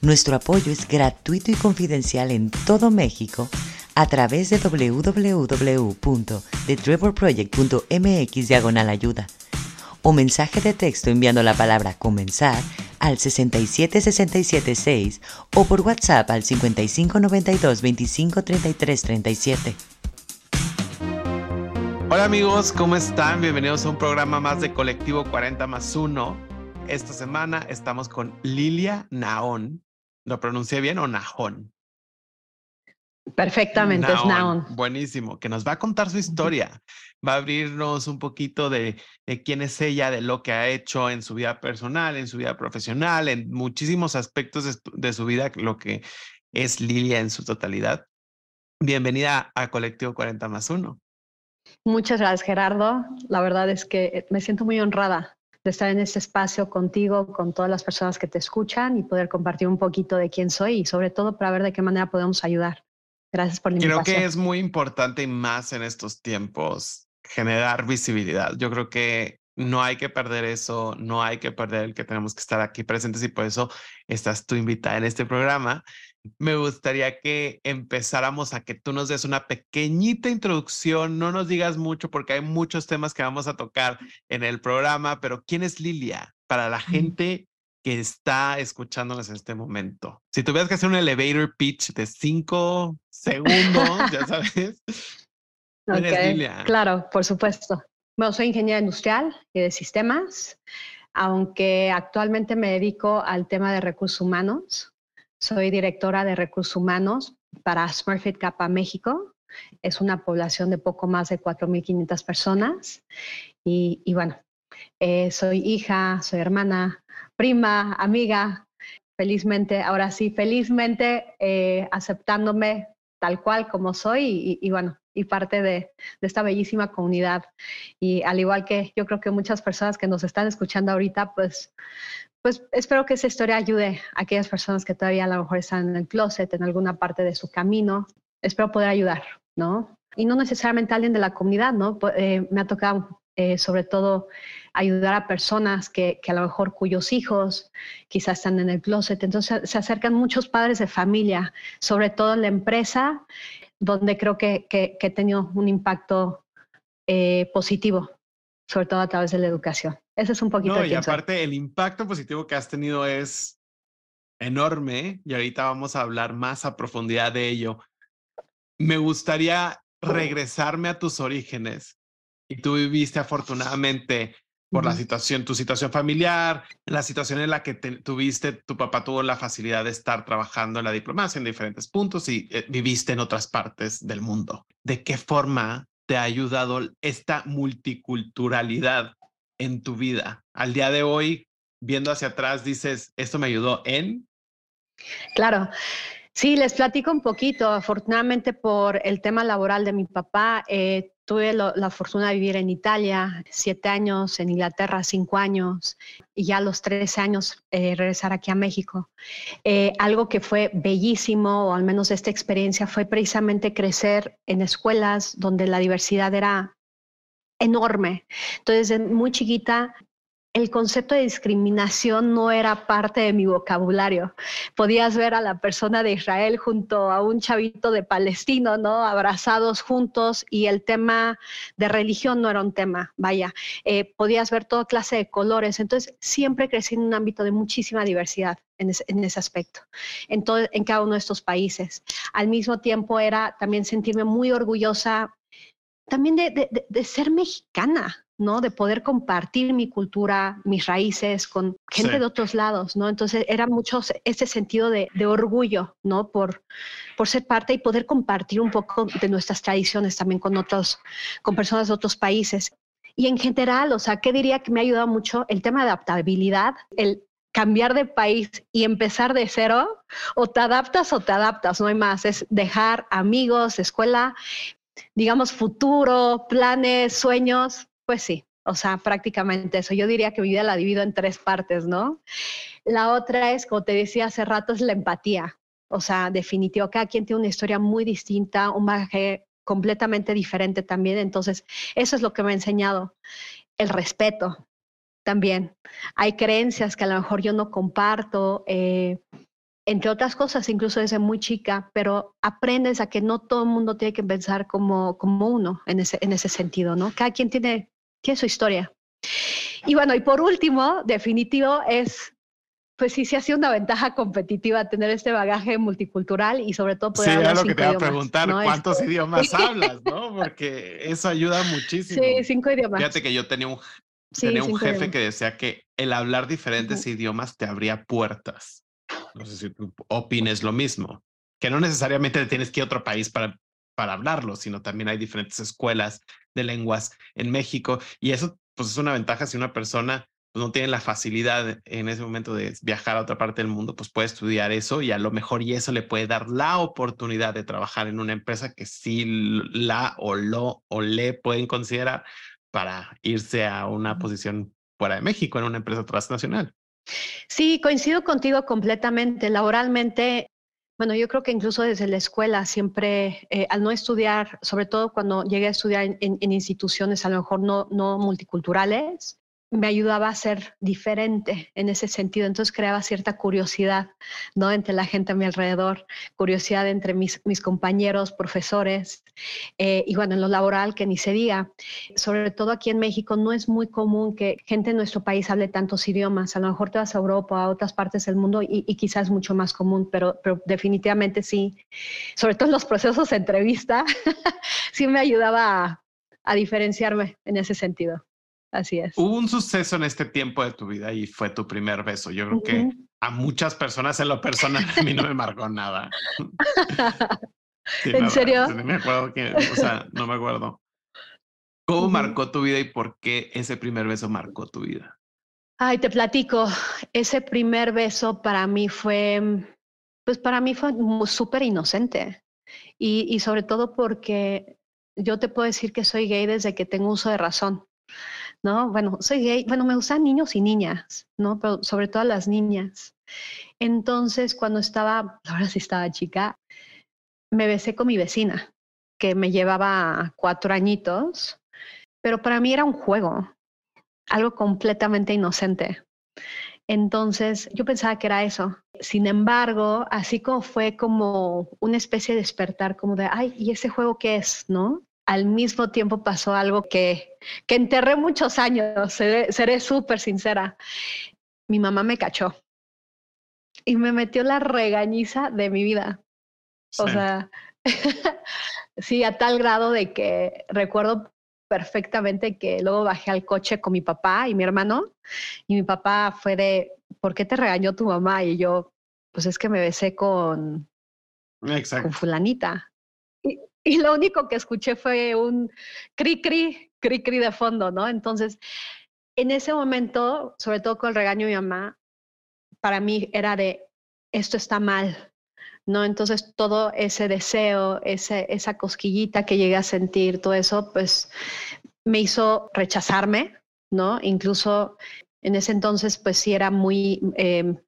nuestro apoyo es gratuito y confidencial en todo México a través de www.thetrevorproject.mx diagonal ayuda o mensaje de texto enviando la palabra comenzar al 67676 o por WhatsApp al 5592 253337. Hola amigos, ¿cómo están? Bienvenidos a un programa más de Colectivo 40 más 1. Esta semana estamos con Lilia Naón, ¿Lo pronuncié bien o Nahon? Perfectamente, es Nahon. Buenísimo, que nos va a contar su historia. Va a abrirnos un poquito de, quién es ella, de lo que ha hecho en su vida personal, en su vida profesional, en muchísimos aspectos de, su vida, lo que es Lilia en su totalidad. Bienvenida a Colectivo 40 más 1. Muchas gracias, Gerardo. La verdad es que me siento muy honrada de estar en este espacio contigo, con todas las personas que te escuchan y poder compartir un poquito de quién soy y sobre todo para ver de qué manera podemos ayudar. Gracias por la invitación. Creo que es muy importante y más en estos tiempos generar visibilidad. Yo creo que no hay que perder eso, no hay que perder el que tenemos que estar aquí presentes y por eso estás tú invitada en este programa me gustaría que empezáramos a que tú nos des una pequeñita introducción, no nos digas mucho porque hay muchos temas que vamos a tocar en el programa, pero ¿quién es Lilia para la gente que está escuchándonos en este momento? Si tuvieras que hacer un elevator pitch de cinco segundos, ya sabes. ¿Quién es Lilia? Claro, por supuesto. Bueno, soy ingeniera industrial y de sistemas, aunque actualmente me dedico al tema de recursos humanos. Soy directora de recursos humanos para Smurfit Kappa México. Es una población de poco más de 4.500 personas. Y, bueno, eh, soy hija, soy hermana, prima, amiga. Felizmente, ahora sí, felizmente eh, aceptándome tal cual como soy y, bueno, y parte de, de, esta bellísima comunidad. Y al igual que yo creo que muchas personas que nos están escuchando ahorita, pues pues espero que esa historia ayude a aquellas personas que todavía a lo mejor están en el closet, en alguna parte de su camino. Espero poder ayudar, ¿no? Y no necesariamente alguien de la comunidad, ¿no? Eh, me ha tocado eh, sobre todo ayudar a personas que, que, a lo mejor cuyos hijos quizás están en el closet. Entonces se acercan muchos padres de familia, sobre todo en la empresa, donde creo que, que, que he tenido un impacto eh, positivo, sobre todo a través de la educación. Ese es un poquito. No, y aparte el impacto positivo que has tenido es enorme y ahorita vamos a hablar más a profundidad de ello. Me gustaría regresarme a tus orígenes y tú viviste afortunadamente por la situación, tu situación familiar, la situación en la que tuviste, tu papá tuvo la facilidad de estar trabajando en la diplomacia en diferentes puntos y eh, viviste en otras partes del mundo. ¿De qué forma te ha ayudado esta multiculturalidad en tu vida? Al día de hoy, viendo hacia atrás, dices, ¿esto me ayudó en? Claro. Sí, les platico un poquito. Afortunadamente por el tema laboral de mi papá, eh, tuve la fortuna de vivir en Italia, siete años, en Inglaterra, cinco años, y ya a los tres años eh, regresar aquí a México. Eh, algo que fue bellísimo, o al menos esta experiencia, fue precisamente crecer en escuelas donde la diversidad era enorme. Entonces, muy chiquita, el concepto de discriminación no era parte de mi vocabulario. Podías ver a la persona de Israel junto a un chavito de palestino, ¿no? Abrazados juntos y el tema de religión no era un tema, vaya. Eh, podías ver toda clase de colores. Entonces, siempre crecí en un ámbito de muchísima diversidad en, ese aspecto, en, en cada uno de estos países. Al mismo tiempo era también sentirme muy orgullosa también de, ser mexicana, ¿no? De poder compartir mi cultura, mis raíces con gente de otros lados, ¿no? Entonces era mucho ese sentido de, orgullo, ¿no? Por, por ser parte y poder compartir un poco de nuestras tradiciones también con otros, con personas de otros países. Y en general, o sea, ¿qué diría que me ha ayudado mucho? El tema de adaptabilidad, el cambiar de país y empezar de cero, o te adaptas o te adaptas, no hay más, es dejar amigos, escuela, digamos, futuro, planes, sueños, pues sí, o sea, prácticamente eso. Yo diría que mi vida la divido en tres partes, ¿no? La otra es, como te decía hace rato, es la empatía. O sea, definitivo, cada quien tiene una historia muy distinta, un bagaje completamente diferente también. Entonces, eso es lo que me ha enseñado. El respeto también. Hay creencias que a lo mejor yo no comparto. Eh, entre otras cosas, incluso desde muy chica, pero aprendes a que no todo el mundo tiene que pensar como, como uno en ese, en ese sentido, ¿no? Cada quien tiene, tiene su historia. Y bueno, y por último, definitivo, es, pues sí, sí ha sido una ventaja competitiva tener este bagaje multicultural y sobre todo poder sí, hablar lo que te iba a preguntar, ¿cuántos idiomas hablas, no? Porque eso ayuda muchísimo. Sí, cinco idiomas. Fíjate que yo tenía un, tenía un jefe que decía que el hablar diferentes idiomas te abría puertas. No sé si tú opines lo mismo, que no necesariamente tienes que ir a otro país para, para hablarlo, sino también hay diferentes escuelas de lenguas en México y eso pues es una ventaja si una persona pues, no tiene la facilidad en ese momento de viajar a otra parte del mundo, pues puede estudiar eso y a lo mejor y eso le puede dar la oportunidad de trabajar en una empresa que sí la o lo o le pueden considerar para irse a una posición fuera de México en una empresa transnacional. Sí, coincido contigo completamente. Laboralmente, bueno, yo creo que incluso desde la escuela siempre, eh, al no estudiar, sobre todo cuando llegué a estudiar en, instituciones a lo mejor no, no multiculturales, me ayudaba a ser diferente en ese sentido. Entonces creaba cierta curiosidad, ¿no? Entre la gente a mi alrededor, curiosidad entre mis, mis compañeros, profesores, eh, y bueno, en lo laboral, que ni se diga. Sobre todo aquí en México no es muy común que gente en nuestro país hable tantos idiomas. A lo mejor te vas a Europa, a otras partes del mundo y, quizás mucho más común, pero, definitivamente sí. Sobre todo en los procesos de entrevista, sí me ayudaba a diferenciarme en ese sentido. Así es. Hubo un suceso en este tiempo de tu vida y fue tu primer beso. Yo creo que a muchas personas en lo personal a mí no me marcó nada. ¿En serio? No me acuerdo que, o sea, no me acuerdo. ¿Cómo marcó tu vida y por qué ese primer beso marcó tu vida? Ay, te platico. Ese primer beso para mí fue, pues para mí fue súper inocente. Y, y sobre todo porque yo te puedo decir que soy gay desde que tengo uso de razón. ¿No? Bueno, soy gay, bueno, me gustan niños y niñas, ¿no? Pero sobre todo las niñas. Entonces, cuando estaba, ahora sí estaba chica, me besé con mi vecina, que me llevaba cuatro añitos, pero para mí era un juego, algo completamente inocente. Entonces, yo pensaba que era eso. Sin embargo, así como fue como una especie de despertar, como de, ay, ¿y ese juego qué es? ¿No? Al mismo tiempo pasó algo que, que enterré muchos años, seré súper sincera. Mi mamá me cachó y me metió la regañiza de mi vida. O sea, sí, a tal grado de que recuerdo perfectamente que luego bajé al coche con mi papá y mi hermano y mi papá fue de, ¿por qué te regañó tu mamá? Y yo, pues es que me besé con, con fulanita y lo único que escuché fue un cri cri, cri cri de fondo, ¿no? Entonces, en ese momento, sobre todo con el regaño de mi mamá, para mí era de, esto está mal, ¿no? Entonces, todo ese deseo, ese, esa cosquillita que llegué a sentir, todo eso, pues me hizo rechazarme, ¿no? Incluso en ese entonces, pues sí era muy, em,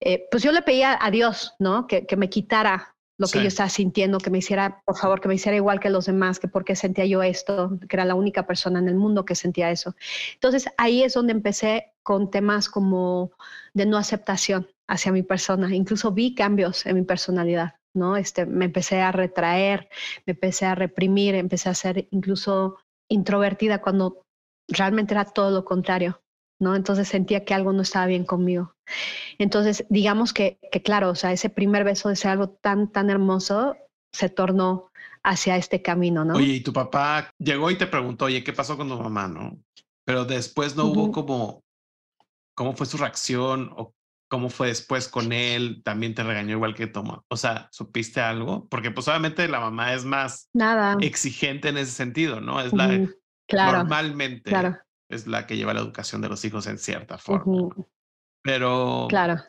eh, pues yo le pedía a Dios, ¿no? Que, que me quitara lo que yo estaba sintiendo, que me hiciera, por favor, que me hiciera igual que los demás, que por qué sentía yo esto, que era la única persona en el mundo que sentía eso. Entonces ahí es donde empecé con temas como de no aceptación hacia mi persona. Incluso vi cambios en mi personalidad, ¿no? Este, me empecé a retraer, me empecé a reprimir, empecé a ser incluso introvertida cuando realmente era todo lo contrario. ¿no? Entonces sentía que algo no estaba bien conmigo. Entonces, digamos que, que claro, o sea, ese primer beso de ser algo tan, tan hermoso se tornó hacia este camino, ¿no? Oye, y tu papá llegó y te preguntó, oye, ¿qué pasó con tu mamá, no? Pero después no hubo como, ¿cómo fue su reacción o cómo fue después con él? También te regañó igual que Toma. O sea, ¿supiste algo? Porque pues obviamente la mamá es más Nada. exigente en ese sentido, ¿no? Es la, claro, normalmente. Claro es la que lleva la educación de los hijos en cierta forma. Pero. Claro.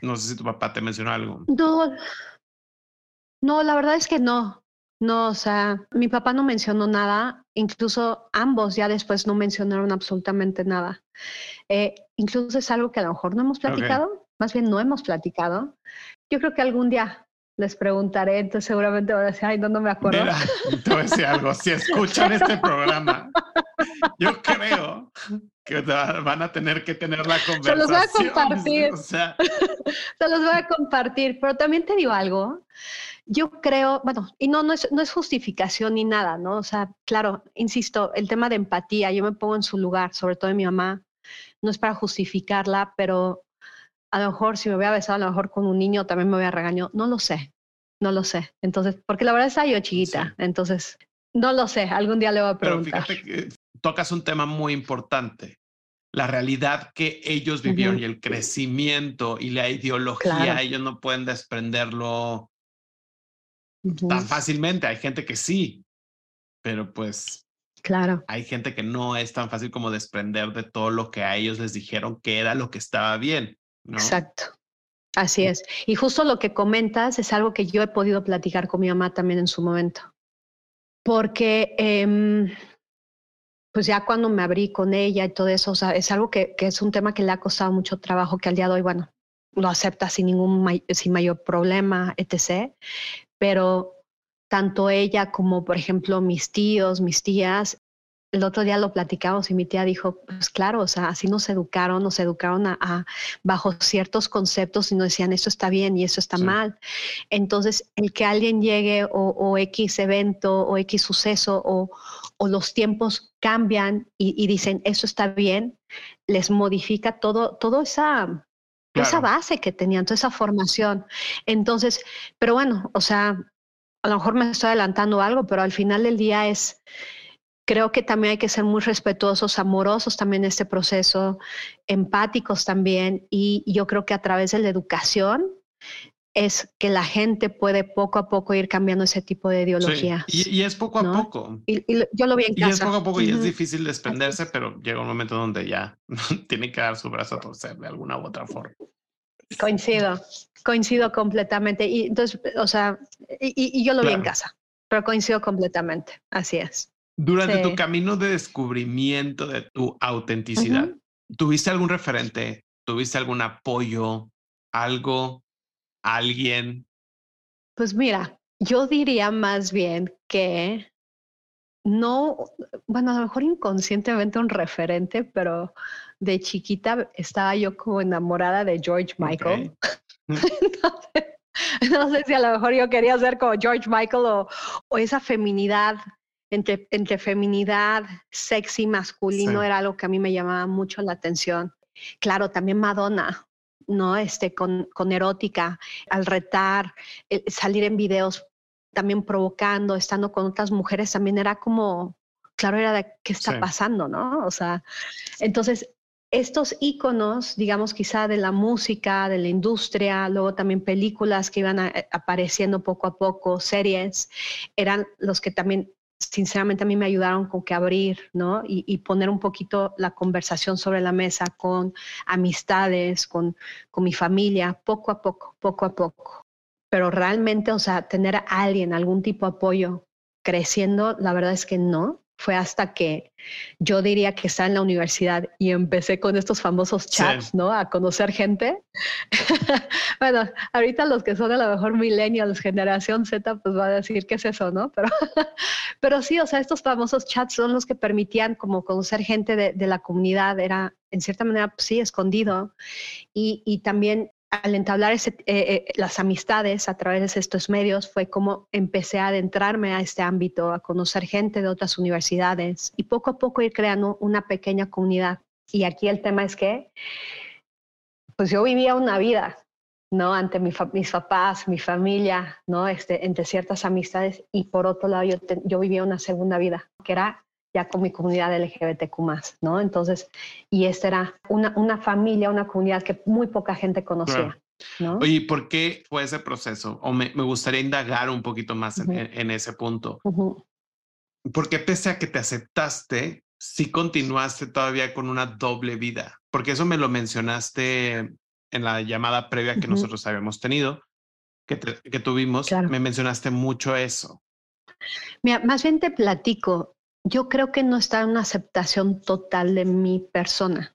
No sé si tu papá te mencionó algo. No, no, la verdad es que no. No, o sea, mi papá no mencionó nada, incluso ambos ya después no mencionaron absolutamente nada. Eh, incluso es algo que a lo mejor no hemos platicado, más bien no hemos platicado. Yo creo que algún día les preguntaré, entonces seguramente van a decir, ay, no, no me acuerdo. Mira, te voy a decir algo, si escuchan este programa, yo creo que van a tener que tener la conversación. Se los voy a compartir. Se los voy a compartir, pero también te digo algo. Yo creo, bueno, y no, no es, no es justificación ni nada, ¿no? O sea, claro, insisto, el tema de empatía, yo me pongo en su lugar, sobre todo de mi mamá, no es para justificarla, pero a lo mejor si me voy a besar a lo mejor con un niño también me voy a regañar, no lo sé, no lo sé. Entonces, porque la verdad es yo chiquita, entonces no lo sé, algún día le voy a preguntar. Pero fíjate que tocas un tema muy importante, la realidad que ellos vivieron y el crecimiento y la ideología, ellos no pueden desprenderlo tan fácilmente. Hay gente que sí, pero pues Claro. Hay gente que no es tan fácil como desprender de todo lo que a ellos les dijeron que era lo que estaba bien. Exacto. Así es. Y justo lo que comentas es algo que yo he podido platicar con mi mamá también en su momento. Porque, em, pues ya cuando me abrí con ella y todo eso, o sea, es algo que, que, es un tema que le ha costado mucho trabajo, que al día de hoy, bueno, lo acepta sin ningún sin mayor problema, etc. Pero tanto ella como, por ejemplo, mis tíos, mis tías, el otro día lo platicamos y mi tía dijo, pues claro, o sea, así nos educaron, nos educaron a, bajo ciertos conceptos y nos decían, eso está bien y eso está mal. Entonces, el que alguien llegue o, X evento o X suceso o, los tiempos cambian y, dicen, eso está bien, les modifica todo, toda esa, esa base que tenían, toda esa formación. Entonces, pero bueno, o sea, a lo mejor me estoy adelantando algo, pero al final del día es creo que también hay que ser muy respetuosos, amorosos también en este proceso, empáticos también. Y yo creo que a través de la educación es que la gente puede poco a poco ir cambiando ese tipo de ideología. Y, es poco a poco. Y, yo lo vi en casa. Y es poco a poco y es difícil desprenderse, pero llega un momento donde ya tiene que dar su brazo a torcer de alguna u otra forma. Coincido, coincido completamente. Y entonces, o sea, y, yo lo vi en casa, pero coincido completamente. Así es. Durante tu camino de descubrimiento de tu autenticidad, ¿tuviste algún referente? ¿Tuviste algún apoyo? ¿Algo? ¿Alguien? Pues mira, yo diría más bien que no, bueno, a lo mejor inconscientemente un referente, pero de chiquita estaba yo como enamorada de George Michael. no, sé, si a lo mejor yo quería ser como George Michael o, o esa feminidad entre, entre feminidad, sexy, masculino, era algo que a mí me llamaba mucho la atención. Claro, también Madonna, ¿no? Este, con, con erótica, al retar, salir en videos también provocando, estando con otras mujeres, también era como, claro, era de qué está pasando, ¿no? O sea, entonces, estos íconos, digamos, quizá de la música, de la industria, luego también películas que iban apareciendo poco a poco, series, eran los que también sinceramente a mí me ayudaron con que abrir, ¿no? Y, poner un poquito la conversación sobre la mesa con amistades, con, con mi familia, poco a poco, poco a poco. Pero realmente, o sea, tener a alguien, algún tipo de apoyo creciendo, la verdad es que no fue hasta que yo diría que estaba en la universidad y empecé con estos famosos chats, ¿no? A conocer gente. bueno, ahorita los que son a lo mejor millennials, generación Z, pues va a decir qué es eso, ¿no? Pero, pero sí, o sea, estos famosos chats son los que permitían como conocer gente de, de la comunidad, era en cierta manera, pues, sí, escondido. Y, y también al entablar eh, eh, las amistades a través de estos medios fue como empecé a adentrarme a este ámbito, a conocer gente de otras universidades y poco a poco ir creando una pequeña comunidad. Y aquí el tema es que, pues yo vivía una vida, ¿no? Ante mis papás, mi familia, ¿no? Este, entre ciertas amistades y por otro lado yo, yo vivía una segunda vida, que era ya con mi comunidad LGBTQ ¿no? Entonces, y esta era una, una familia, una comunidad que muy poca gente conocía. ¿no? Oye, ¿por qué fue ese proceso? O me, me gustaría indagar un poquito más en, en, ese punto. Porque pese a que te aceptaste, sí continuaste todavía con una doble vida, porque eso me lo mencionaste en la llamada previa que nosotros habíamos tenido, que, que tuvimos, me mencionaste mucho eso. Mira, más bien te platico, yo creo que no está en una aceptación total de mi persona,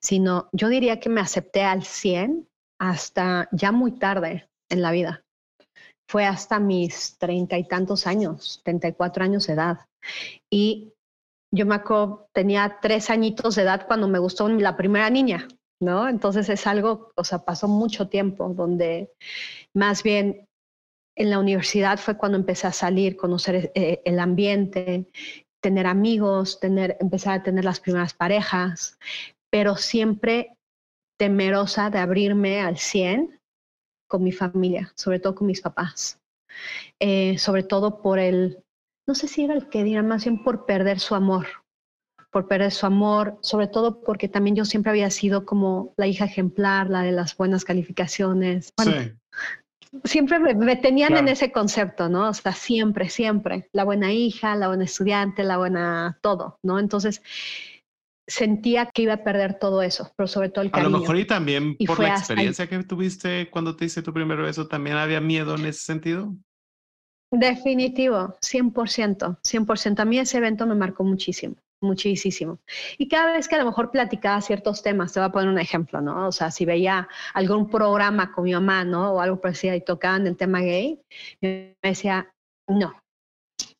sino yo diría que me acepté al 100 hasta ya muy tarde en la vida. Fue hasta mis treinta y tantos años, treinta y cuatro años de edad. Y yo me tenía tres añitos de edad cuando me gustó la primera niña, ¿no? Entonces es algo, o sea, pasó mucho tiempo donde más bien en la universidad fue cuando empecé a salir, conocer eh, el ambiente, tener amigos, tener, empezar a tener las primeras parejas, pero siempre temerosa de abrirme al 100 con mi familia, sobre todo con mis papás. Eh, sobre todo por el, no sé si era el que diría, más bien por perder su amor, por perder su amor, sobre todo porque también yo siempre había sido como la hija ejemplar, la de las buenas calificaciones. sí. Siempre me, tenían en ese concepto, ¿no? O sea, siempre, siempre, la buena hija, la buena estudiante, la buena todo, ¿no? Entonces, sentía que iba a perder todo eso, pero sobre todo el cariño. A lo mejor y también por la experiencia que tuviste cuando te hice tu primer beso, ¿también había miedo en ese sentido? Definitivo, 100%, 100%. A mí ese evento me marcó muchísimo, muchísimo. Y cada vez que a lo mejor platicaba ciertos temas, te voy a poner un ejemplo, ¿no? O sea, si veía algún programa con mi mamá, ¿no? O algo parecido y tocaban el tema gay, me decía, no.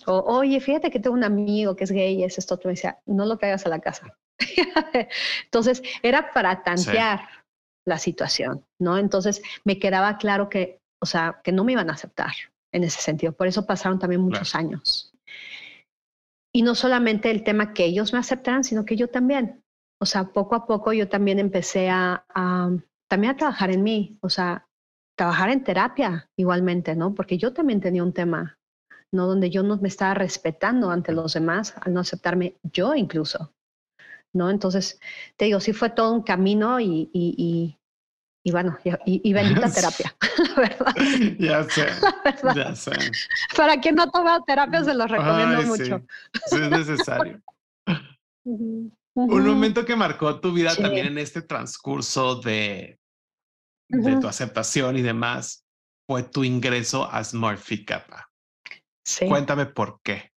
O, oye, fíjate que tengo un amigo que es gay y es esto, tú me decía, no lo traigas a la casa. Entonces, era para tantear la situación, ¿no? Entonces, me quedaba claro que, o sea, que no me iban a aceptar en ese sentido. Por eso pasaron también muchos años. Y no solamente el tema que ellos me aceptaran, sino que yo también. O sea, poco a poco yo también empecé a, también a trabajar en mí, o sea, trabajar en terapia igualmente, ¿no? Porque yo también tenía un tema, ¿no? Donde yo no me estaba respetando ante los demás, al no aceptarme yo incluso. ¿no? Entonces, te digo, sí fue todo un camino y, bueno, y, bendita terapia, la verdad. Ya sé, ya sé. Para quien no toma terapia, se los recomiendo mucho. Sí. es necesario. Un momento que marcó tu vida también en este transcurso de, de tu aceptación y demás fue tu ingreso a SmartFit Kappa. Sí. Cuéntame por qué.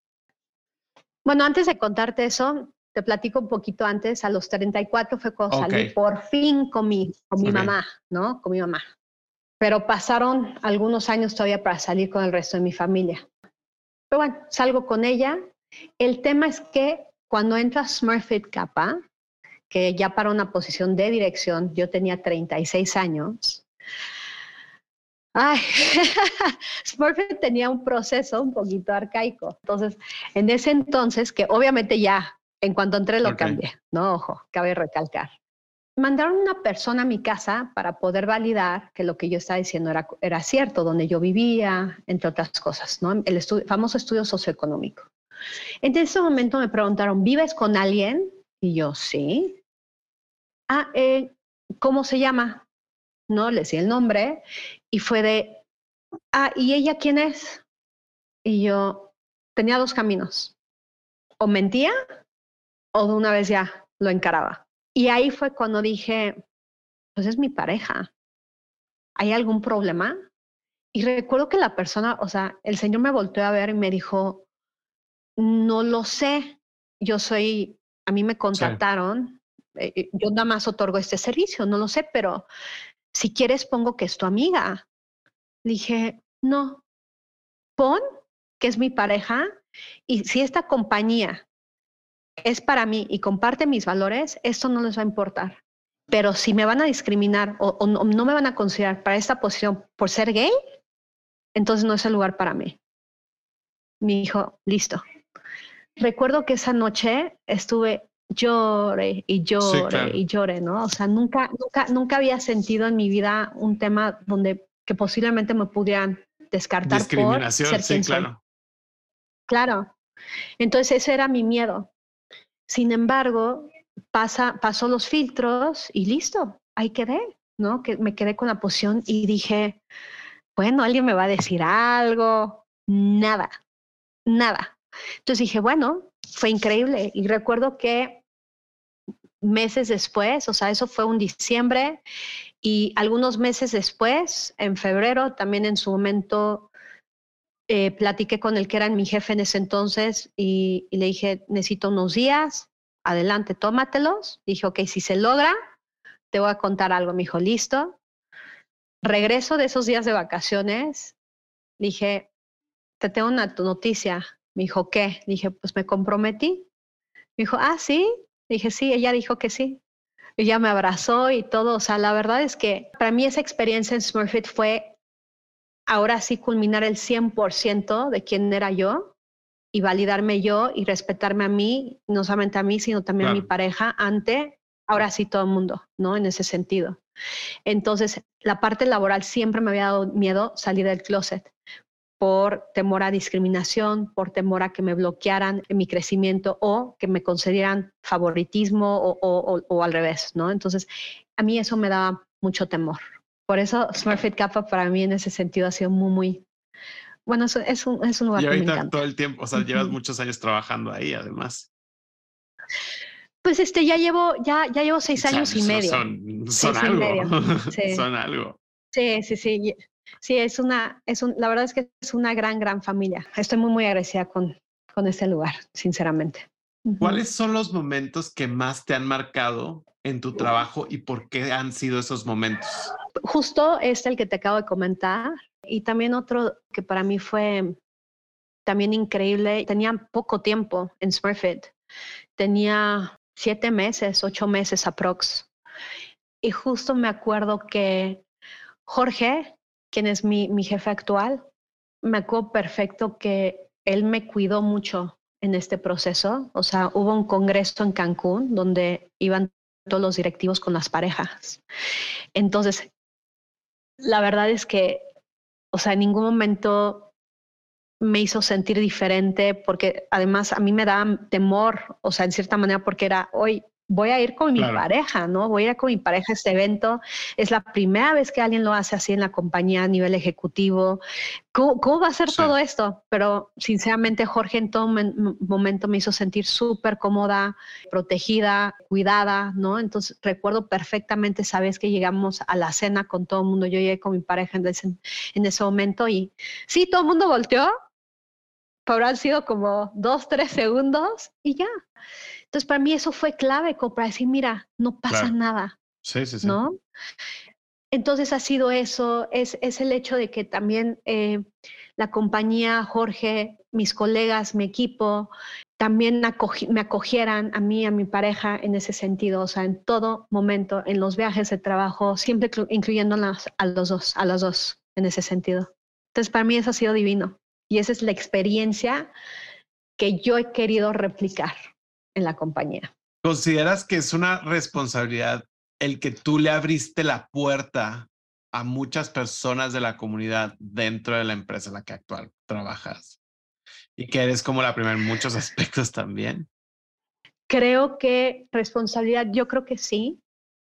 Bueno, antes de contarte eso, te platico un poquito antes, a los 34 fue cuando salí por fin con mi, con mi mamá, ¿no? Con mi mamá. Pero pasaron algunos años todavía para salir con el resto de mi familia. Pero bueno, salgo con ella. El tema es que cuando entra Smurfit Kappa, que ya para una posición de dirección, yo tenía 36 años. Ay, Smurfit tenía un proceso un poquito arcaico. Entonces, en ese entonces, que obviamente ya en cuanto entré lo cambié, ¿no? Ojo, cabe recalcar. Mandaron una persona a mi casa para poder validar que lo que yo estaba diciendo era, era cierto, donde yo vivía, entre otras cosas, ¿no? El famoso estudio socioeconómico. En ese momento me preguntaron, ¿vives con alguien? Y yo, sí. Ah, eh, ¿cómo se llama? No, le decía el nombre y fue de, ah, ¿y ella quién es? Y yo tenía dos caminos. O mentía o de una vez ya lo encaraba. Y ahí fue cuando dije, pues es mi pareja. ¿Hay algún problema? Y recuerdo que la persona, o sea, el señor me volteó a ver y me dijo, no lo sé, yo soy, a mí me contactaron, eh, eh, yo nada más otorgo este servicio, no lo sé, pero si quieres pongo que es tu amiga. Dije, no, pon que es mi pareja y si esta compañía es para mí y comparte mis valores, esto no les va a importar. Pero si me van a discriminar o, no, me van a considerar para esta posición por ser gay, entonces no es el lugar para mí. Mi hijo, listo. Recuerdo que esa noche estuve llore y llore y llore, ¿no? O sea, nunca, nunca, nunca había sentido en mi vida un tema donde que posiblemente me pudieran descartar Discriminación, por ser sí, claro. Claro. Entonces ese era mi miedo. Sin embargo, pasa, pasó los filtros y listo, ahí quedé, ¿no? Que me quedé con la posición y dije, bueno, alguien me va a decir algo, nada, nada. Entonces dije, bueno, fue increíble. Y recuerdo que meses después, o sea, eso fue un diciembre y algunos meses después, en febrero, también en su momento eh, platiqué con el que era mi jefe en ese entonces y, le dije, necesito unos días, adelante, tómatelos. Dije, ok, si se logra, te voy a contar algo. Me dijo, listo. Regreso de esos días de vacaciones, dije, te tengo una noticia. Me dijo, ¿qué? Dije, pues me comprometí. Me dijo, ah, sí. Dije, sí, ella dijo que sí. Ella me abrazó y todo. O sea, la verdad es que para mí esa experiencia en Smurfit fue ahora sí culminar el 100% de quién era yo y validarme yo y respetarme a mí, no solamente a mí, sino también a mi pareja ante ahora sí todo el mundo, ¿no? En ese sentido. Entonces, la parte laboral siempre me había dado miedo salir del closet por temor a discriminación, por temor a que me bloquearan en mi crecimiento o que me concedieran favoritismo o, al revés, ¿no? Entonces, a mí eso me daba mucho temor. Por eso SmartFit Kappa para mí en ese sentido ha sido muy, muy, bueno, es, es, un, es un lugar y ahorita todo el tiempo, o sea, llevas muchos años trabajando ahí además. Pues este, ya llevo, ya, ya llevo seis años y medio. Son, son algo. Sí. son algo. Sí, sí, sí. Sí, es una, es un, la verdad es que es una gran, gran familia. Estoy muy, muy agradecida con, con este lugar, sinceramente. ¿Cuáles son los momentos que más te han marcado en tu trabajo y por qué han sido esos momentos? Justo este el que te acabo de comentar y también otro que para mí fue también increíble. Tenía poco tiempo en Smurfit. Tenía siete meses, ocho meses aprox. Y justo me acuerdo que Jorge, quien es mi, mi jefe actual, me acuerdo perfecto que él me cuidó mucho en este proceso. O sea, hubo un congreso en Cancún donde iban todos los directivos con las parejas. Entonces, la verdad es que, o sea, en ningún momento me hizo sentir diferente porque además a mí me da temor, o sea, en cierta manera porque era, hoy voy a ir con mi pareja, ¿no? Voy a ir con mi pareja a este evento. Es la primera vez que alguien lo hace así en la compañía a nivel ejecutivo. ¿Cómo, va a ser todo esto? Pero sinceramente Jorge en todo momento me hizo sentir súper cómoda, protegida, cuidada, ¿no? Entonces recuerdo perfectamente esa vez que llegamos a la cena con todo el mundo. Yo llegué con mi pareja en ese, en ese momento y sí, todo el mundo volteó. Habrán sido como dos, tres segundos y ya. Entonces, para mí eso fue clave como para decir, mira, no pasa nada. Sí, sí, sí. ¿No? Entonces ha sido eso, es, es el hecho de que también eh, la compañía, Jorge, mis colegas, mi equipo, también me acogieran a mí, a mi pareja en ese sentido, o sea, en todo momento, en los viajes de trabajo, siempre incluyendo a los dos, a los dos en ese sentido. Entonces, para mí eso ha sido divino y esa es la experiencia que yo he querido replicar en la compañía. ¿Consideras que es una responsabilidad el que tú le abriste la puerta a muchas personas de la comunidad dentro de la empresa en la que actual trabajas? Y que eres como la primera en muchos aspectos también. Creo que responsabilidad, yo creo que sí.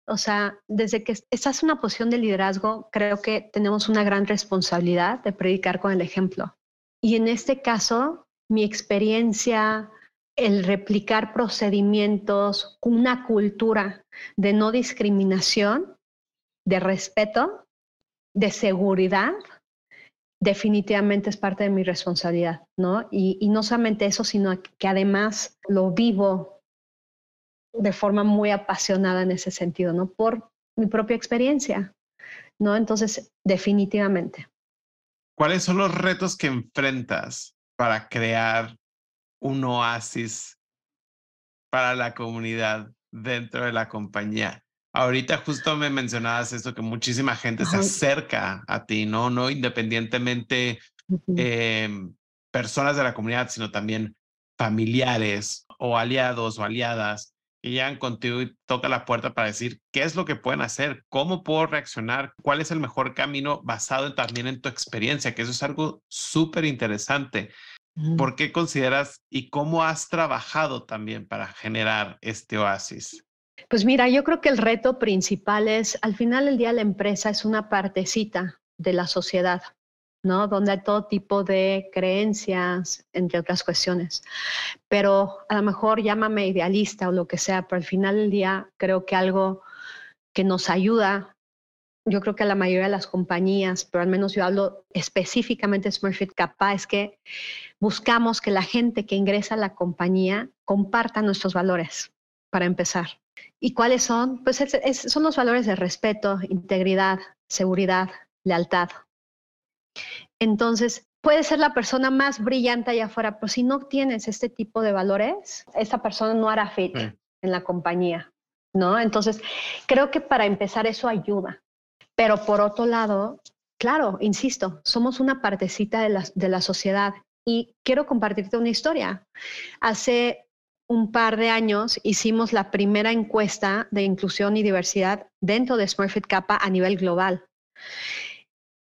O sea, desde que estás en una posición de liderazgo, creo que tenemos una gran responsabilidad de predicar con el ejemplo. Y en este caso, mi experiencia, el replicar procedimientos, una cultura de no discriminación, de respeto, de seguridad, definitivamente es parte de mi responsabilidad, ¿no? Y, no solamente eso, sino que además lo vivo de forma muy apasionada en ese sentido, ¿no? Por mi propia experiencia, ¿no? Entonces, definitivamente. ¿Cuáles son los retos que enfrentas para crear un oasis para la comunidad dentro de la compañía. Ahorita justo me mencionabas esto, que muchísima gente se acerca a ti, ¿no? No independientemente em, personas de la comunidad, sino también familiares o aliados o aliadas que llegan contigo y toca la puerta para decir qué es lo que pueden hacer, cómo puedo reaccionar, cuál es el mejor camino basado también en tu experiencia, que eso es algo súper interesante. ¿Por qué consideras y cómo has trabajado también para generar este oasis? Pues mira, yo creo que el reto principal es, al final del día la empresa es una partecita de la sociedad, ¿no? Donde hay todo tipo de creencias, entre otras cuestiones. Pero a lo mejor llámame idealista o lo que sea, pero al final del día creo que algo que nos ayuda, yo creo que a la mayoría de las compañías, pero al menos yo hablo específicamente de Smurfit Kappa, es que buscamos que la gente que ingresa a la compañía comparta nuestros valores, para empezar. ¿Y cuáles son? Pues son los valores de respeto, integridad, seguridad, lealtad. Entonces, puede ser la persona más brillante allá afuera, pero si no tienes este tipo de valores, esa persona no hará fit en la compañía, ¿no? Entonces, creo que para empezar eso ayuda. Pero por otro lado, claro, insisto, somos una partecita de la, sociedad y quiero compartirte una historia. Hace un par de años hicimos la primera encuesta de inclusión y diversidad dentro de Smurfit Kappa a nivel global.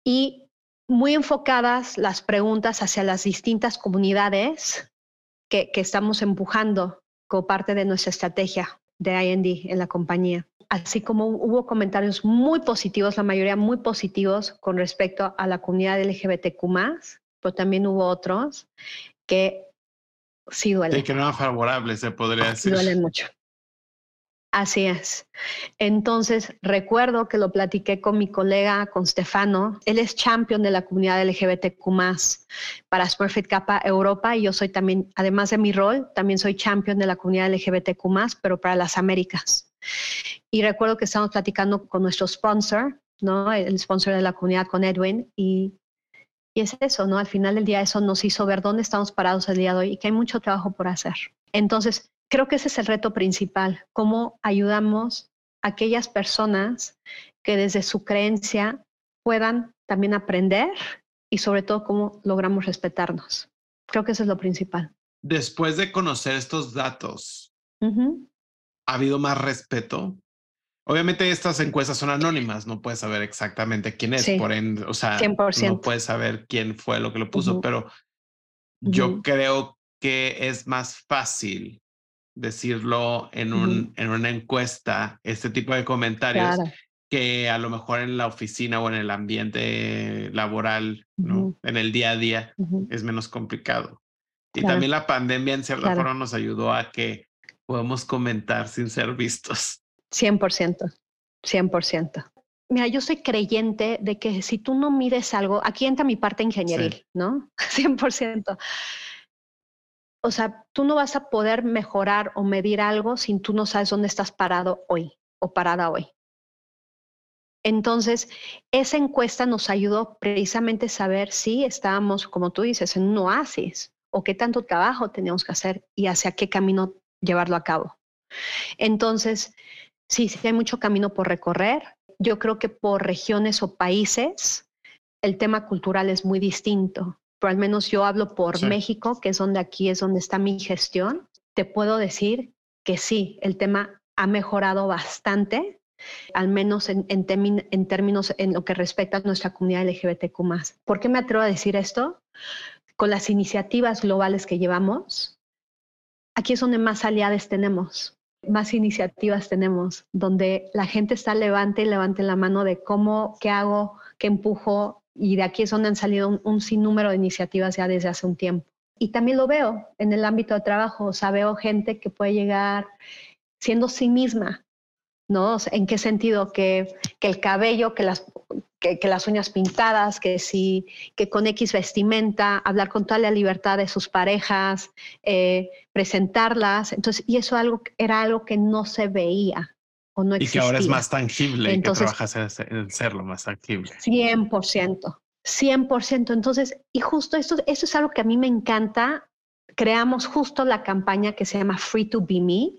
Y muy enfocadas las preguntas hacia las distintas comunidades que, estamos empujando como parte de nuestra estrategia de IND en la compañía. Así como hubo comentarios muy positivos, la mayoría muy positivos con respecto a la comunidad LGBTQ, pero también hubo otros que sí duelen. Que no eran favorables, se podría decir. Duelen mucho. Así es. Entonces, recuerdo que lo platiqué con mi colega, con Stefano. Él es champion de la comunidad LGBTQ para Smurfit Kappa Europa y yo soy también, además de mi rol, también soy champion de la comunidad LGBTQ pero para las Américas. Y recuerdo que estábamos platicando con nuestro sponsor, ¿no? El sponsor de la comunidad, con Edwin, y, y es eso, ¿no? Al final del día eso nos hizo ver dónde estamos parados el día de hoy y que hay mucho trabajo por hacer. Entonces, creo que ese es el reto principal, cómo ayudamos a aquellas personas que desde su creencia puedan también aprender y sobre todo cómo logramos respetarnos. Creo que eso es lo principal. Después de conocer estos datos, ¿ha habido más respeto? Obviamente estas encuestas son anónimas, no puedes saber exactamente quién es, por ende, o sea, no puedes saber quién fue lo que lo puso, pero yo creo que es más fácil decirlo en, un, en una encuesta, este tipo de comentarios, que a lo mejor en la oficina o en el ambiente laboral, ¿no? en el día a día, es menos complicado. Y también la pandemia en cierta forma nos ayudó a que podamos comentar sin ser vistos. 100%, 100%. Mira, yo soy creyente de que si tú no mides algo, aquí entra mi parte ingenieril, ¿no? 100%. o sea, tú no vas a poder mejorar o medir algo si tú no sabes dónde estás parado hoy o parada hoy. Entonces, esa encuesta nos ayudó precisamente a saber si estábamos, como tú dices, en un oasis o qué tanto trabajo teníamos que hacer y hacia qué camino llevarlo a cabo. Entonces, sí, sí hay mucho camino por recorrer. Yo creo que por regiones o países el tema cultural es muy distinto pero al menos yo hablo por México, que es donde aquí es donde está mi gestión, te puedo decir que sí, el tema ha mejorado bastante, al menos en, en, en términos en lo que respecta a nuestra comunidad LGBTQ. ¿Por qué me atrevo a decir esto? Con las iniciativas globales que llevamos, aquí es donde más aliados tenemos, más iniciativas tenemos, donde la gente está levante y levante la mano de cómo, qué hago, qué empujo, y de aquí es donde han salido un, sinnúmero de iniciativas ya desde hace un tiempo. Y también lo veo en el ámbito de trabajo, o sea, veo gente que puede llegar siendo sí misma, ¿no? ¿En qué sentido? Que, que el cabello, que las, que, las uñas pintadas, que sí, que con X vestimenta, hablar con toda la libertad de sus parejas, eh, presentarlas. Entonces, y eso algo, era algo que no se veía y que ahora es más tangible Entonces, que trabajas en serlo más tangible. 100%, 100%. Entonces, y justo esto, esto es algo que a mí me encanta. Creamos justo la campaña que se llama Free to Be Me,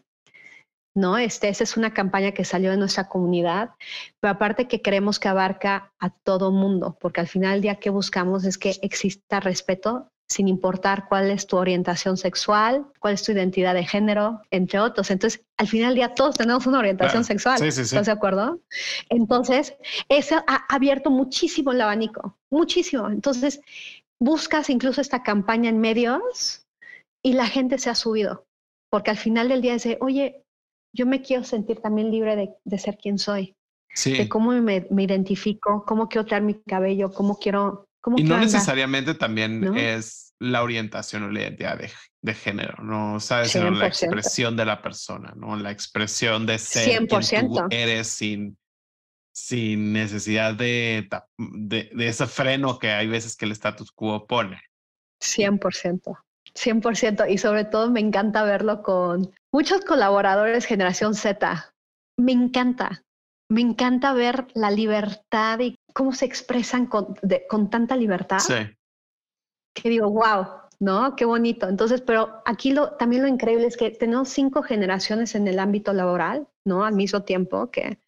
¿no? Este, esa es una campaña que salió de nuestra comunidad, pero aparte que creemos que abarca a todo mundo, porque al final el día que buscamos es que exista respeto sin importar cuál es tu orientación sexual, cuál es tu identidad de género, entre otros. Entonces, al final del día todos tenemos una orientación sexual. ¿Estás de acuerdo? Entonces, eso ha abierto muchísimo el abanico, muchísimo. Entonces, buscas incluso esta campaña en medios y la gente se ha subido, porque al final del día dice, oye, yo me quiero sentir también libre de, ser quien soy, de cómo me, me, identifico, cómo quiero traer mi cabello, cómo quiero ¿Cómo y no necesariamente también ¿No? es la orientación o la identidad de, de género, no sabes, sino la 100%. expresión de la persona, ¿no? La expresión de ser quien tú 100%. eres sin, sin necesidad de, de, de ese freno que hay veces que el status quo pone. 100%. 100%. Y sobre todo me encanta verlo con muchos colaboradores generación Z. Me encanta. Me encanta ver la libertad y cómo se expresan con, de- con tanta libertad. Sí, que digo, wow, ¿no? Qué bonito. Entonces, pero aquí lo, también lo increíble es que tenemos cinco generaciones en el ámbito laboral, ¿no? Al mismo tiempo que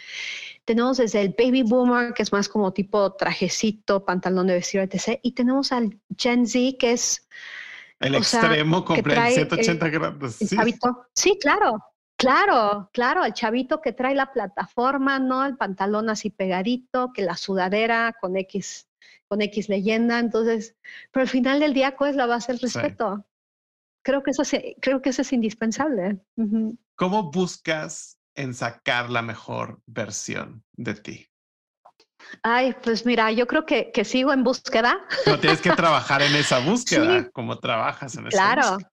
tenemos desde el baby boomer, que es más como tipo trajecito, pantalón de vestir, etc. Y tenemos al Gen Z, que es el O sea, extremo completo, trae, 180 grados. Sí. chavito. Sí, claro. Claro, claro, el chavito que trae la plataforma, ¿no? El pantalón así pegadito, que la sudadera con X, con X leyenda. Entonces, pero al final del día, ¿cuál es la base del Sí. respeto? Creo que eso es, creo que eso es indispensable. ¿Cómo buscas en sacar la mejor versión de ti? Ay, pues mira, yo creo que, que sigo en búsqueda. No tienes que trabajar en esa búsqueda, Sí. como trabajas en esa Claro, búsqueda.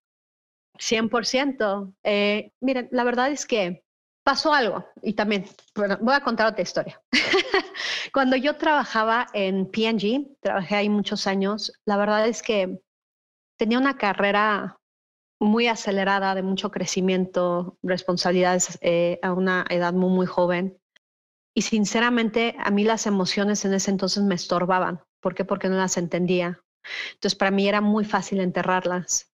100%. Eh, miren, la verdad es que pasó algo y también, bueno, voy a contar otra historia. Cuando yo trabajaba en P&G, trabajé ahí muchos años, la verdad es que tenía una carrera muy acelerada, de mucho crecimiento, responsabilidades eh, a una edad muy, muy joven. Y sinceramente, a mí las emociones en ese entonces me estorbaban. ¿Por qué? Porque no las entendía. Entonces, para mí era muy fácil enterrarlas.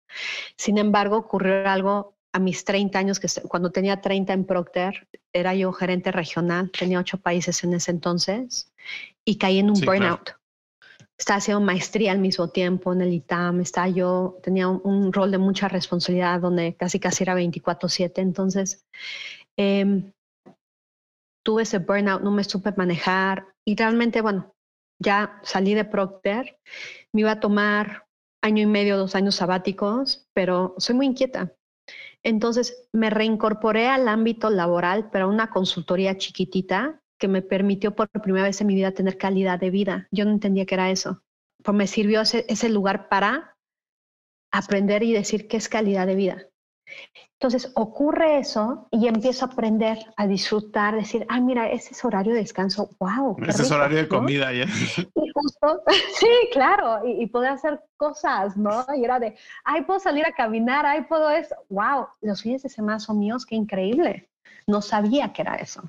Sin embargo, ocurrió algo a mis 30 años, que cuando tenía 30 en Procter, era yo gerente regional, tenía ocho países en ese entonces, y caí en un Sí, claro. burnout. Estaba haciendo maestría al mismo tiempo en el ITAM, estaba yo, tenía un, un rol de mucha responsabilidad donde casi casi era 24/7, entonces em, tuve ese burnout, no me supe manejar y realmente, bueno, ya salí de Procter, me iba a tomar año y medio, dos años sabáticos, pero soy muy inquieta. Entonces me reincorporé al ámbito laboral, pero a una consultoría chiquitita que me permitió por primera vez en mi vida tener calidad de vida. Yo no entendía qué era eso. Pues me sirvió ese, ese lugar para aprender y decir qué es calidad de vida. Entonces ocurre eso y empiezo a aprender a disfrutar, decir, ay, mira, ese es horario de descanso, wow. Ese es rico", horario de comida ya. Y justo, sí, claro, y, y poder hacer cosas, ¿no? Y era de, ay, puedo salir a caminar, ay, puedo eso. Wow, los fines de semana son míos, qué increíble. No sabía que era eso.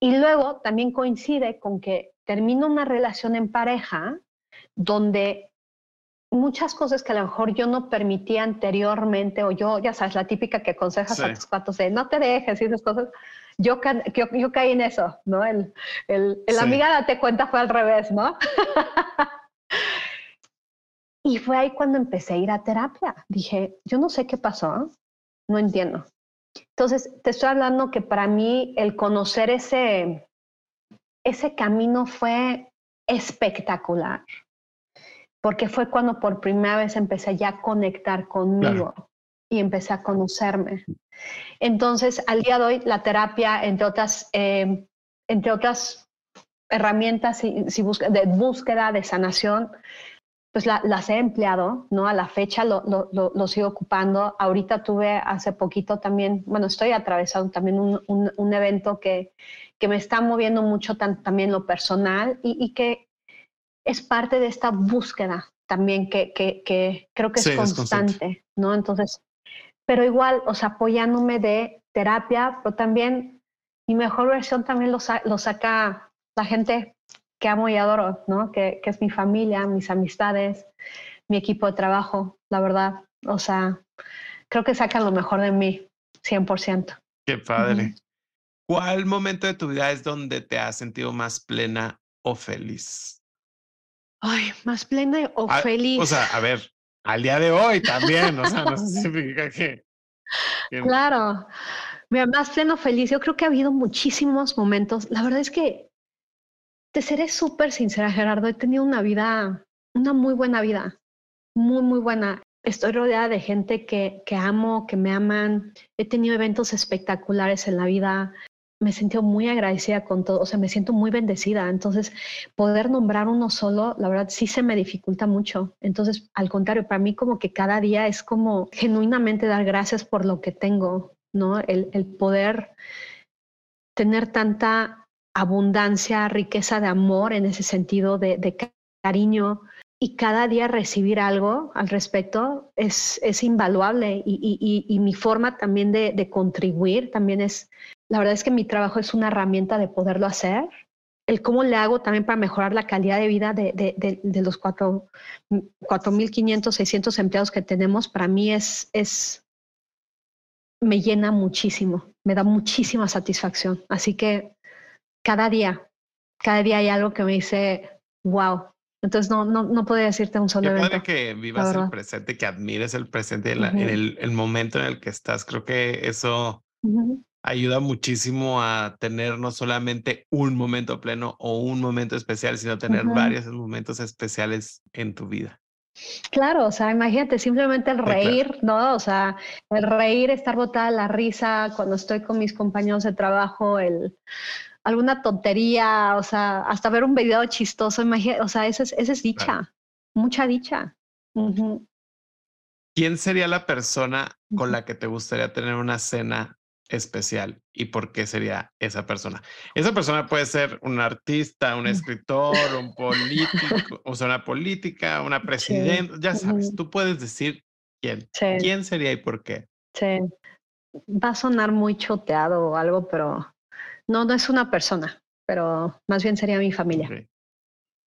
Y luego también coincide con que termino una relación en pareja donde muchas cosas que a lo mejor yo no permitía anteriormente, o yo, ya sabes, la típica que aconsejas a tus cuatos de no te dejes y esas cosas, yo, ca- yo, yo caí en eso, ¿no? El, el, el Sí. amiga date cuenta fue al revés, ¿no? y fue ahí cuando empecé a ir a terapia. Dije, yo no sé qué pasó, no entiendo. Entonces, te estoy hablando que para mí el conocer ese, ese camino fue espectacular, porque fue cuando por primera vez empecé ya a conectar conmigo y empecé a conocerme. Entonces, al día de hoy, la terapia, entre otras, eh, entre otras herramientas si, si busca- de búsqueda, de sanación, pues la- las he empleado, ¿no? A la fecha lo, lo, lo- lo sigo ocupando. Ahorita tuve hace poquito también, bueno, estoy atravesando también un, un- un evento que, que me está moviendo mucho tan- también lo personal y, y que es parte de esta búsqueda también que, que, que creo que Sí, es es constante. ¿no? Entonces, pero igual, o sea, apoyándome de terapia, pero también mi mejor versión también lo, sa- lo saca la gente que amo y adoro, ¿no? Que, que es mi familia, mis amistades, mi equipo de trabajo, la verdad. O sea, creo que sacan lo mejor de mí, 100%. Qué padre. ¿Cuál momento de tu vida es donde te has sentido más plena o feliz? Ay, más plena o Ah, feliz. O sea, a ver, al día de hoy también, o sea, no significa que... que- Claro. Mira, más pleno feliz. Yo creo que ha habido muchísimos momentos. La verdad es que te seré súper sincera, Gerardo. He tenido una vida, una muy buena vida. Muy, muy buena. Estoy rodeada de gente que, que amo, que me aman. He tenido eventos espectaculares en la vida. Me siento muy agradecida con todo, o sea, me siento muy bendecida. Entonces, poder nombrar uno solo, la verdad, sí se me dificulta mucho. Entonces, al contrario, para mí como que cada día es como genuinamente dar gracias por lo que tengo, ¿no? El, poder tener tanta abundancia, riqueza de amor en ese sentido de, cariño, y cada día recibir algo al respecto es, es invaluable y, y, mi forma también de, contribuir también es, la verdad es que mi trabajo es una herramienta de poderlo hacer. El cómo le hago también para mejorar la calidad de vida de, de, de los 4.500, 600 empleados que tenemos, para mí es, es, me llena muchísimo, me da muchísima satisfacción. Así que cada día, cada día hay algo que me dice, wow, entonces no, no, no podría decirte un solo Qué evento. que vivas el presente, que admires el presente, en, el, el, momento en el que estás. Creo que eso ayuda muchísimo a tener no solamente un momento pleno o un momento especial, sino tener varios momentos especiales en tu vida. Claro, o sea, imagínate simplemente el reír, ¿no? O sea, el reír, estar botada la risa cuando estoy con mis compañeros de trabajo, el alguna tontería, o sea, hasta ver un video chistoso, o sea, esa es, esa es dicha, mucha dicha. ¿Quién sería la persona con la que te gustaría tener una cena especial y por qué sería esa persona? Esa persona puede ser un artista, un escritor, un político, o sea, una política, una presidenta, ya sabes, tú puedes decir quién. ¿Quién sería y por qué? Sí. Va a sonar muy choteado o algo, pero no, no es una persona, pero más bien sería mi familia.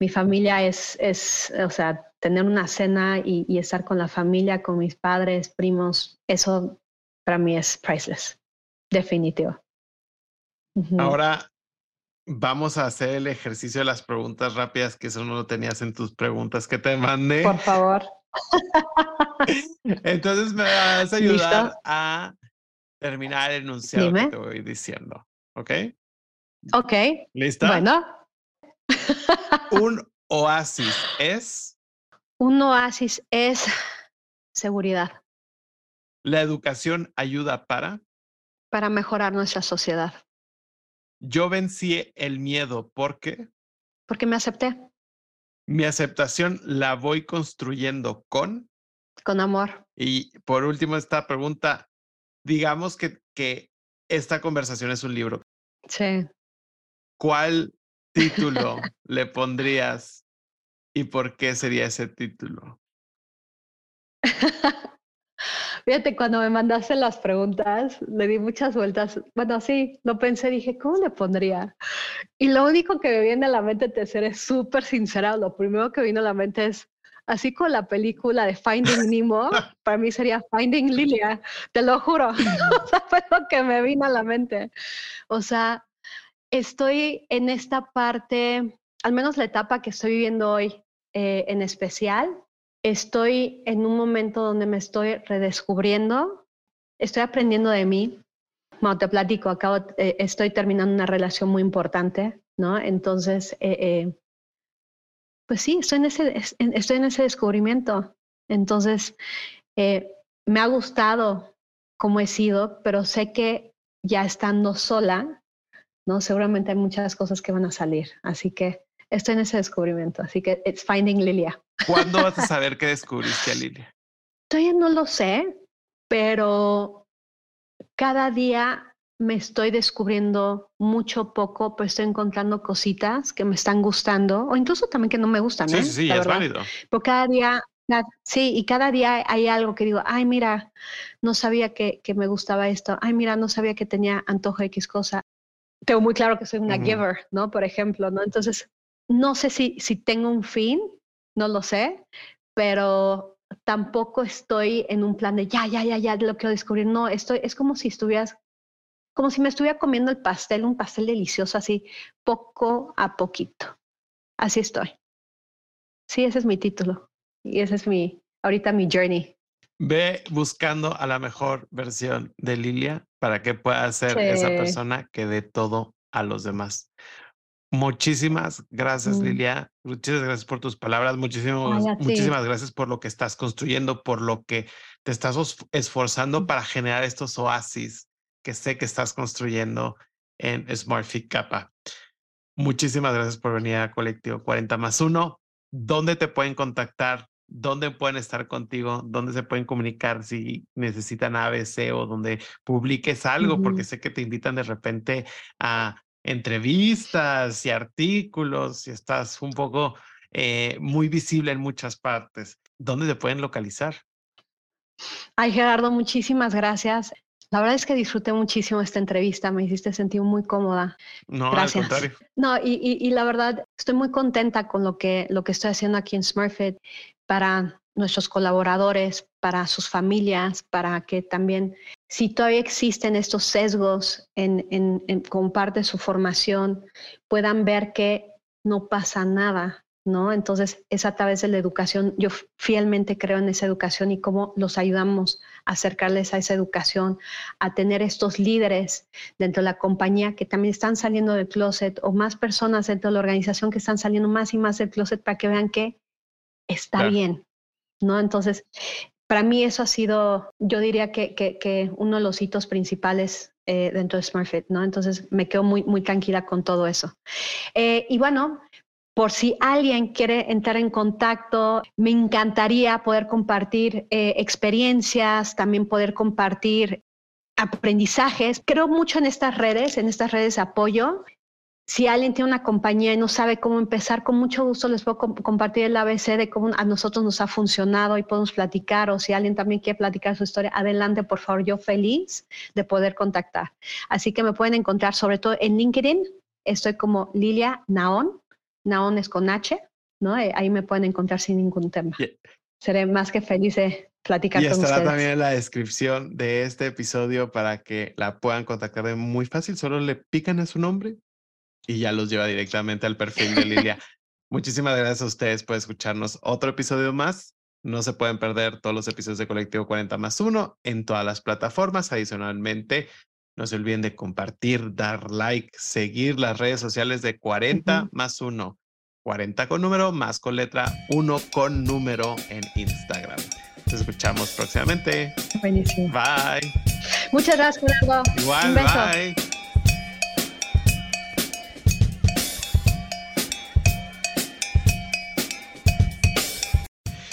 Mi familia es, es, o sea, tener una cena y, estar con la familia, con mis padres, primos, eso para mí es priceless, definitivo. Ahora vamos a hacer el ejercicio de las preguntas rápidas, que eso no lo tenías en tus preguntas que te mandé. Por favor. Entonces me vas a ayudar a terminar el enunciado que te voy diciendo. ¿Ok? Ok. ¿Lista? Bueno. Un oasis es. Un oasis es seguridad. La educación ayuda para. Para mejorar nuestra sociedad. Yo vencí el miedo porque. Porque me acepté. Mi aceptación la voy construyendo con. Con amor. Y por último, esta pregunta. Digamos que, que esta conversación es un libro. Sí. ¿Cuál título le pondrías y por qué sería ese título? Fíjate, cuando me mandaste las preguntas, le di muchas vueltas. Bueno, sí, lo pensé, dije, ¿cómo le pondría? Y lo único que me viene a la mente, te seré súper sincera, lo primero que vino a la mente es, así con la película de Finding Nemo, para mí sería Finding Lilia, te lo juro. o sea, fue lo que me vino a la mente. O sea, estoy en esta parte, al menos la etapa que estoy viviendo hoy eh, en especial, estoy en un momento donde me estoy redescubriendo, estoy aprendiendo de mí. Bueno, te platico, acabo, eh, estoy terminando una relación muy importante, ¿no? Entonces, eh, pues sí, estoy en ese, estoy en ese descubrimiento. Entonces, me ha gustado cómo he sido, pero sé que ya estando sola, ¿no? Seguramente hay muchas cosas que van a salir. Así que estoy en ese descubrimiento. Así que it's finding Lilia. ¿Cuándo vas a saber que descubriste a Lilia? Todavía no lo sé, pero cada día me estoy descubriendo mucho poco, pues estoy encontrando cositas que me están gustando o incluso también que no me gustan. Sí, ¿eh? sí, sí, es válido. Pero cada día, sí, y cada día hay algo que digo, ay, mira, no sabía que, que me gustaba esto, ay, mira, no sabía que tenía antojo de X cosa tengo muy claro que soy una giver, ¿no? Por ejemplo, ¿no? Entonces, no sé si, si tengo un fin, no lo sé, pero tampoco estoy en un plan de ya, ya, ya, ya, lo quiero descubrir. No, estoy, es como si estuvieras, como si me estuviera comiendo el pastel, un pastel delicioso, así, poco a poquito. Así estoy. Sí, ese es mi título. Y ese es mi, ahorita mi journey. Ve buscando a la mejor versión de Lilia para que pueda ser esa persona que dé todo a los demás. Muchísimas gracias, mm. Lilia. Muchas gracias por tus palabras. Muchísimas, muchísimas gracias por lo que estás construyendo, por lo que te estás esforzando mm. para generar estos oasis que sé que estás construyendo en SmartFit Kappa. Muchísimas gracias por venir a Colectivo 40 más 1. ¿Dónde te pueden contactar? ¿Dónde pueden estar contigo? ¿Dónde se pueden comunicar si necesitan ABC o donde publiques algo? Porque sé que te invitan de repente a entrevistas y artículos y estás un poco eh, muy visible en muchas partes. ¿Dónde te pueden localizar? Ay, Gerardo, muchísimas gracias. La verdad es que disfruté muchísimo esta entrevista, me hiciste sentir muy cómoda. No, Gracias. al contrario. No, y, y, la verdad, estoy muy contenta con lo que, lo que estoy haciendo aquí en SmartFit para nuestros colaboradores, para sus familias, para que también, si todavía existen estos sesgos en, en, en, con parte de su formación, puedan ver que no pasa nada, ¿no? Entonces, es a través de la educación. Yo fielmente creo en esa educación y cómo los ayudamos a acercarles a esa educación, a tener estos líderes dentro de la compañía que también están saliendo del closet o más personas dentro de la organización que están saliendo más y más del closet para que vean que está bien, ¿no? Entonces, para mí eso ha sido, yo diría que, que, uno de los hitos principales eh, dentro de SmartFit, ¿no? Entonces me quedo muy, muy tranquila con todo eso. Eh, y bueno, por si alguien quiere entrar en contacto, me encantaría poder compartir eh, experiencias, también poder compartir aprendizajes. Creo mucho en estas redes, en estas redes de apoyo. Si alguien tiene una compañía y no sabe cómo empezar, con mucho gusto les puedo compartir el ABC de cómo a nosotros nos ha funcionado y podemos platicar. O si alguien también quiere platicar su historia, adelante, por favor. Yo feliz de poder contactar. Así que me pueden encontrar sobre todo en LinkedIn. Estoy como Lilia Naón Naon es con H, ¿no? Eh, ahí me pueden encontrar sin ningún tema. Seré más que feliz de platicar con ustedes. Y estará también en la descripción de este episodio para que la puedan contactar de muy fácil. Solo le pican a su nombre y ya los lleva directamente al perfil de Lilia. Muchísimas gracias a ustedes por escucharnos otro episodio más. No se pueden perder todos los episodios de Colectivo 40 más 1 en todas las plataformas. Adicionalmente, no se olviden de compartir, dar like, seguir las redes sociales de 40 más 1. 40 con número, más con letra, 1 con número en Instagram. Nos escuchamos próximamente. Buenísimo. Bye. Muchas gracias, Igual, bye.